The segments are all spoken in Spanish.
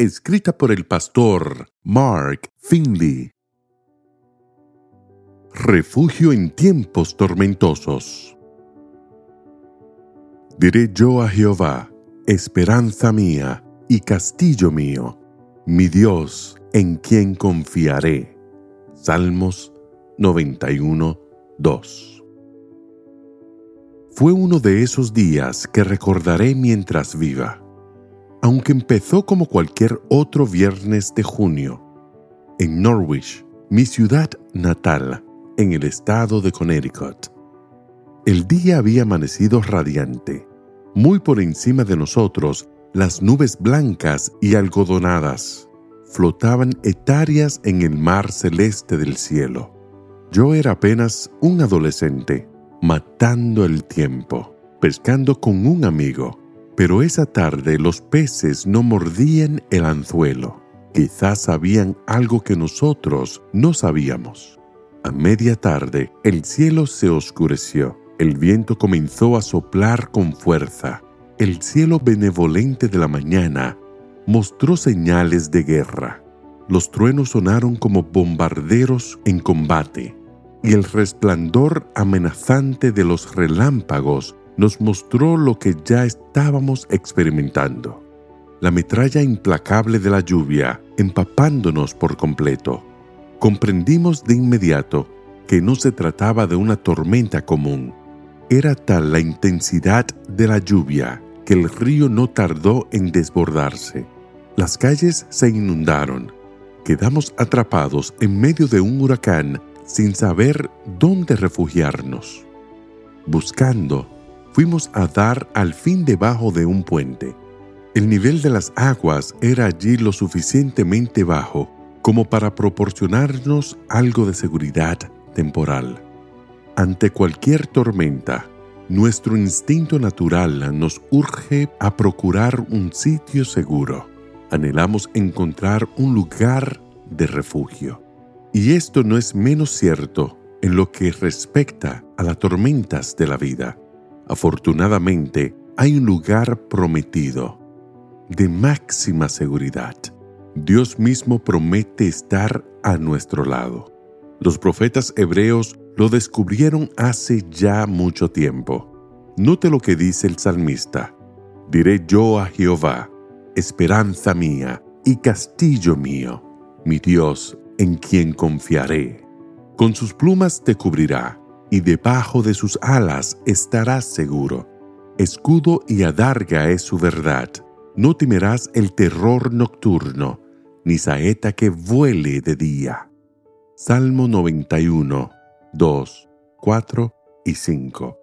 escrita por el pastor Mark Finley. Refugio en tiempos tormentosos. Diré yo a Jehová, esperanza mía y castillo mío, mi Dios en quien confiaré. Salmos 91, 2. Fue uno de esos días que recordaré mientras viva aunque empezó como cualquier otro viernes de junio, en Norwich, mi ciudad natal, en el estado de Connecticut. El día había amanecido radiante. Muy por encima de nosotros, las nubes blancas y algodonadas flotaban etarias en el mar celeste del cielo. Yo era apenas un adolescente, matando el tiempo, pescando con un amigo pero esa tarde los peces no mordían el anzuelo. Quizás sabían algo que nosotros no sabíamos. A media tarde el cielo se oscureció. El viento comenzó a soplar con fuerza. El cielo benevolente de la mañana mostró señales de guerra. Los truenos sonaron como bombarderos en combate, y el resplandor amenazante de los relámpagos nos mostró lo que ya estábamos experimentando. La metralla implacable de la lluvia empapándonos por completo. Comprendimos de inmediato que no se trataba de una tormenta común. Era tal la intensidad de la lluvia que el río no tardó en desbordarse. Las calles se inundaron. Quedamos atrapados en medio de un huracán sin saber dónde refugiarnos. Buscando fuimos a dar al fin debajo de un puente. El nivel de las aguas era allí lo suficientemente bajo como para proporcionarnos algo de seguridad temporal. Ante cualquier tormenta, nuestro instinto natural nos urge a procurar un sitio seguro. Anhelamos encontrar un lugar de refugio. Y esto no es menos cierto en lo que respecta a las tormentas de la vida. Afortunadamente, hay un lugar prometido de máxima seguridad. Dios mismo promete estar a nuestro lado. Los profetas hebreos lo descubrieron hace ya mucho tiempo. Note lo que dice el salmista. Diré yo a Jehová, esperanza mía y castillo mío, mi Dios en quien confiaré. Con sus plumas te cubrirá y debajo de sus alas estarás seguro. Escudo y adarga es su verdad. No temerás el terror nocturno, ni saeta que vuele de día. Salmo 91, 2, 4 y 5.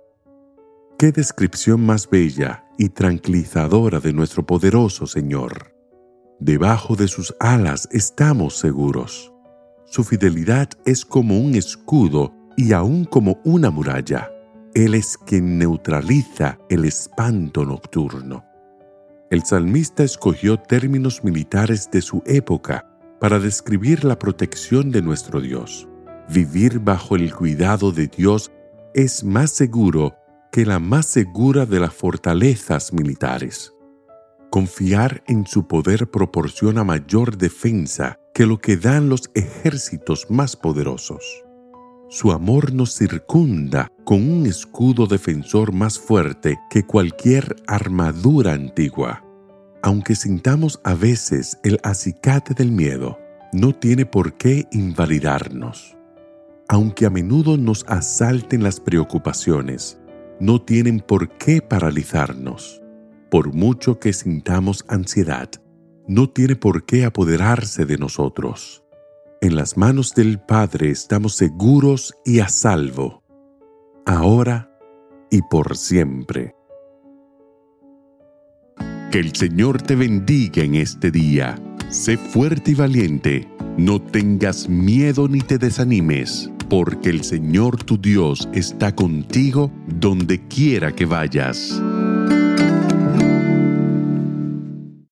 Qué descripción más bella y tranquilizadora de nuestro poderoso Señor. Debajo de sus alas estamos seguros. Su fidelidad es como un escudo y aún como una muralla, Él es quien neutraliza el espanto nocturno. El salmista escogió términos militares de su época para describir la protección de nuestro Dios. Vivir bajo el cuidado de Dios es más seguro que la más segura de las fortalezas militares. Confiar en su poder proporciona mayor defensa que lo que dan los ejércitos más poderosos. Su amor nos circunda con un escudo defensor más fuerte que cualquier armadura antigua. Aunque sintamos a veces el acicate del miedo, no tiene por qué invalidarnos. Aunque a menudo nos asalten las preocupaciones, no tienen por qué paralizarnos. Por mucho que sintamos ansiedad, no tiene por qué apoderarse de nosotros. En las manos del Padre estamos seguros y a salvo, ahora y por siempre. Que el Señor te bendiga en este día. Sé fuerte y valiente No tengas miedo ni te desanimes, porque el Señor tu Dios está contigo donde quiera que vayas.